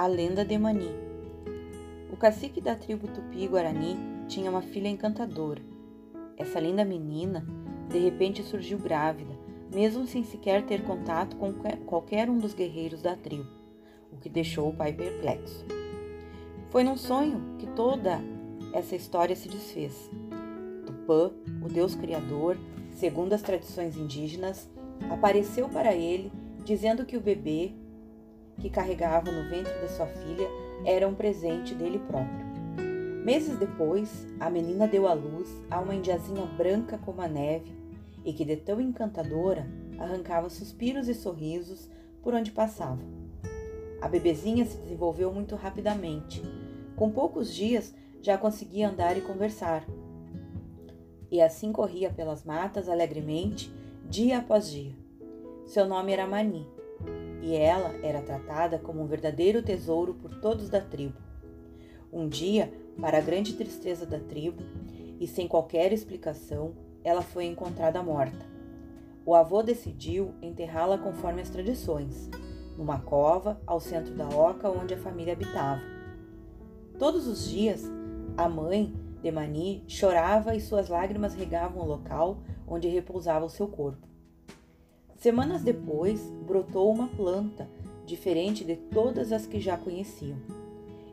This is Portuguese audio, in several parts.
A lenda de Mani. O cacique da tribo Tupi-Guarani tinha uma filha encantadora. Essa linda menina, de repente, surgiu grávida, mesmo sem sequer ter contato com qualquer um dos guerreiros da tribo, o que deixou o pai perplexo. Foi num sonho que toda essa história se desfez. Tupã, o deus criador, segundo as tradições indígenas, apareceu para ele dizendo que o bebê que carregava no ventre de sua filha era um presente dele próprio. Meses depois, a menina deu à luz a uma indiazinha branca como a neve e que, de tão encantadora, arrancava suspiros e sorrisos por onde passava. A bebezinha se desenvolveu muito rapidamente. Com poucos dias já conseguia andar e conversar. E assim corria pelas matas alegremente, dia após dia. Seu nome era Mani, e ela era tratada como um verdadeiro tesouro por todos da tribo. Um dia, para a grande tristeza da tribo, e sem qualquer explicação, ela foi encontrada morta. O avô decidiu enterrá-la conforme as tradições, numa cova ao centro da oca onde a família habitava. Todos os dias, a mãe de Mani chorava e suas lágrimas regavam o local onde repousava o seu corpo. Semanas depois, brotou uma planta diferente de todas as que já conheciam,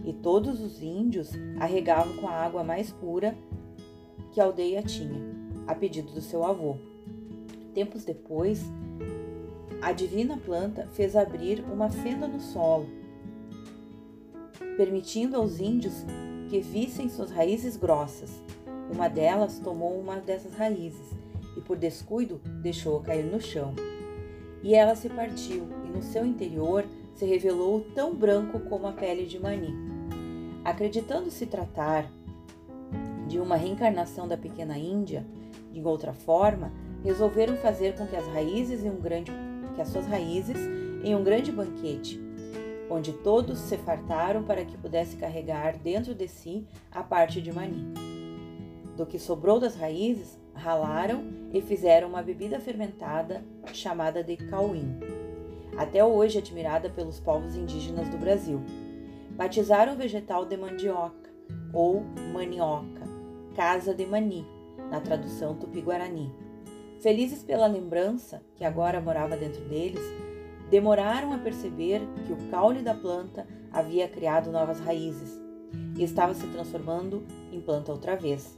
e todos os índios a regavam com a água mais pura que a aldeia tinha, a pedido do seu avô. Tempos depois, a divina planta fez abrir uma fenda no solo, permitindo aos índios que vissem suas raízes grossas. Uma delas tomou uma dessas raízes e, por descuido, deixou-a cair no chão e ela se partiu, e no seu interior se revelou tão branco como a pele de Mani. Acreditando se tratar de uma reencarnação da pequena Índia, de outra forma, resolveram fazer com que as raízes em um grande que as suas raízes em um grande banquete, onde todos se fartaram para que pudesse carregar dentro de si a parte de Mani. Do que sobrou das raízes, ralaram e fizeram uma bebida fermentada chamada de cauim, até hoje admirada pelos povos indígenas do Brasil. Batizaram o vegetal de mandioca ou manioca, casa de mani, na tradução tupi-guarani. Felizes pela lembrança que agora morava dentro deles, demoraram a perceber que o caule da planta havia criado novas raízes e estava se transformando em planta outra vez.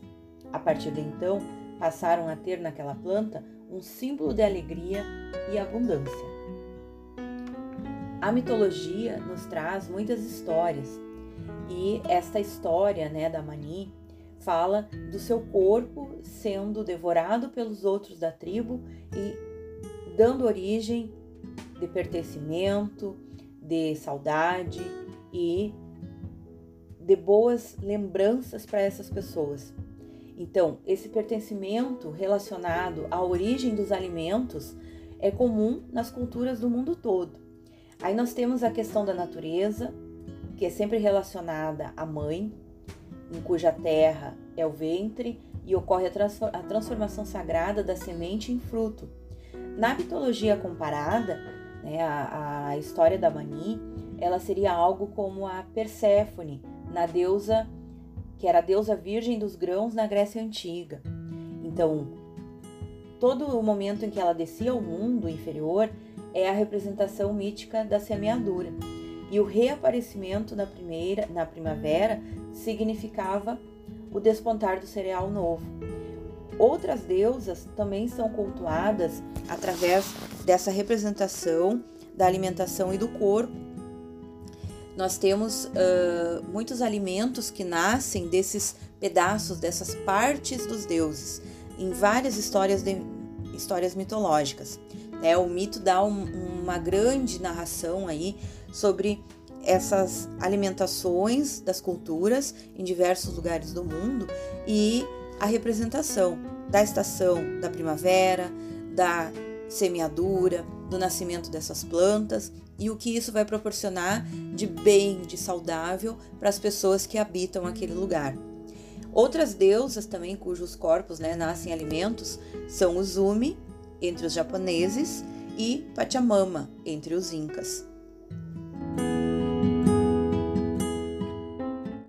A partir de então, passaram a ter naquela planta um símbolo de alegria e abundância. A mitologia nos traz muitas histórias e esta história né, da Mani fala do seu corpo sendo devorado pelos outros da tribo e dando origem de pertencimento, de saudade e de boas lembranças para essas pessoas. Então, esse pertencimento relacionado à origem dos alimentos é comum nas culturas do mundo todo. Aí nós temos a questão da natureza, que é sempre relacionada à mãe, em cuja terra é o ventre e ocorre a transformação sagrada da semente em fruto. Na mitologia comparada, né, a, a história da Mani, ela seria algo como a Perséfone, na deusa que era a deusa virgem dos grãos na Grécia Antiga. Então, todo o momento em que ela descia ao mundo inferior é a representação mítica da semeadura. E o reaparecimento na, primeira, na primavera significava o despontar do cereal novo. Outras deusas também são cultuadas através dessa representação da alimentação e do corpo, nós temos uh, muitos alimentos que nascem desses pedaços, dessas partes dos deuses, em várias histórias, de, histórias mitológicas. Né? O mito dá um, uma grande narração aí sobre essas alimentações das culturas em diversos lugares do mundo e a representação da estação da primavera, da semeadura, do nascimento dessas plantas e o que isso vai proporcionar de bem, de saudável para as pessoas que habitam aquele lugar. Outras deusas também cujos corpos né, nascem alimentos são Uzumi, entre os japoneses, e Pachamama, entre os incas.